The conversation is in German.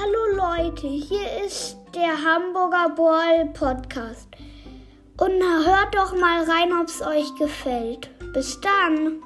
Hallo Leute, hier ist der Hamburger Ball Podcast. Und hört doch mal rein, ob es euch gefällt. Bis dann.